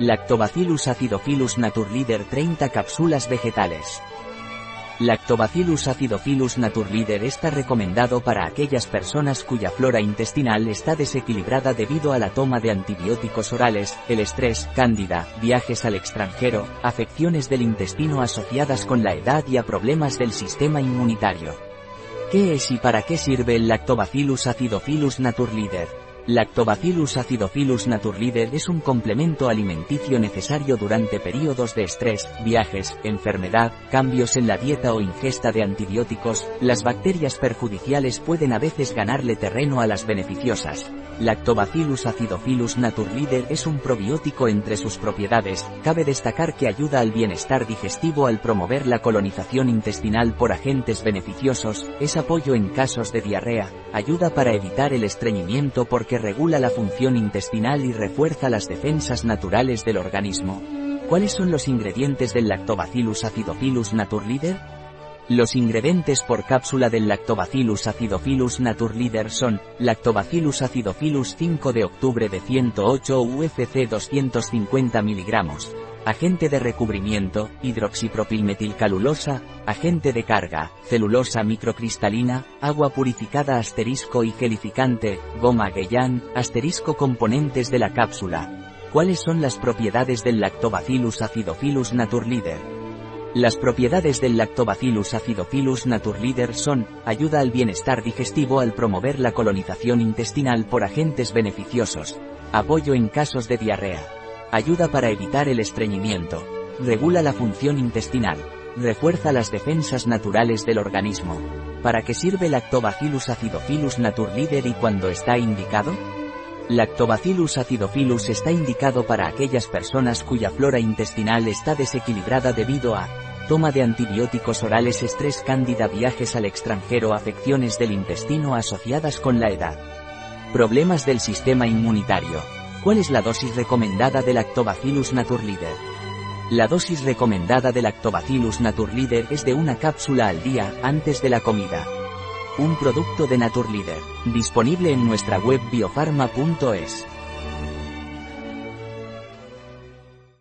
Lactobacillus acidophilus naturleader 30 cápsulas vegetales. Lactobacillus acidophilus naturleader está recomendado para aquellas personas cuya flora intestinal está desequilibrada debido a la toma de antibióticos orales, el estrés, cándida, viajes al extranjero, afecciones del intestino asociadas con la edad y a problemas del sistema inmunitario. ¿Qué es y para qué sirve el Lactobacillus acidophilus naturleader? Lactobacillus acidophilus naturleader es un complemento alimenticio necesario durante periodos de estrés, viajes, enfermedad, cambios en la dieta o ingesta de antibióticos, las bacterias perjudiciales pueden a veces ganarle terreno a las beneficiosas. Lactobacillus acidophilus naturleader es un probiótico entre sus propiedades, cabe destacar que ayuda al bienestar digestivo al promover la colonización intestinal por agentes beneficiosos, es apoyo en casos de diarrea, ayuda para evitar el estreñimiento porque regula la función intestinal y refuerza las defensas naturales del organismo. ¿Cuáles son los ingredientes del Lactobacillus acidophilus naturleader? Los ingredientes por cápsula del Lactobacillus acidophilus naturleader son, Lactobacillus acidophilus 5 de octubre de 108 UFC 250 mg, agente de recubrimiento, hidroxipropilmetilcalulosa, agente de carga, celulosa microcristalina, agua purificada asterisco y gelificante, goma Gueyán, asterisco componentes de la cápsula. ¿Cuáles son las propiedades del Lactobacillus acidophilus naturleader? Las propiedades del Lactobacillus acidophilus naturleader son, ayuda al bienestar digestivo al promover la colonización intestinal por agentes beneficiosos, apoyo en casos de diarrea, ayuda para evitar el estreñimiento, regula la función intestinal, refuerza las defensas naturales del organismo. ¿Para qué sirve Lactobacillus acidophilus naturleader y cuando está indicado? Lactobacillus acidophilus está indicado para aquellas personas cuya flora intestinal está desequilibrada debido a Toma de antibióticos orales, estrés cándida, viajes al extranjero, afecciones del intestino asociadas con la edad. Problemas del sistema inmunitario. ¿Cuál es la dosis recomendada del Lactobacillus naturleader? La dosis recomendada del Lactobacillus naturleader es de una cápsula al día, antes de la comida. Un producto de Naturleader, disponible en nuestra web biofarma.es.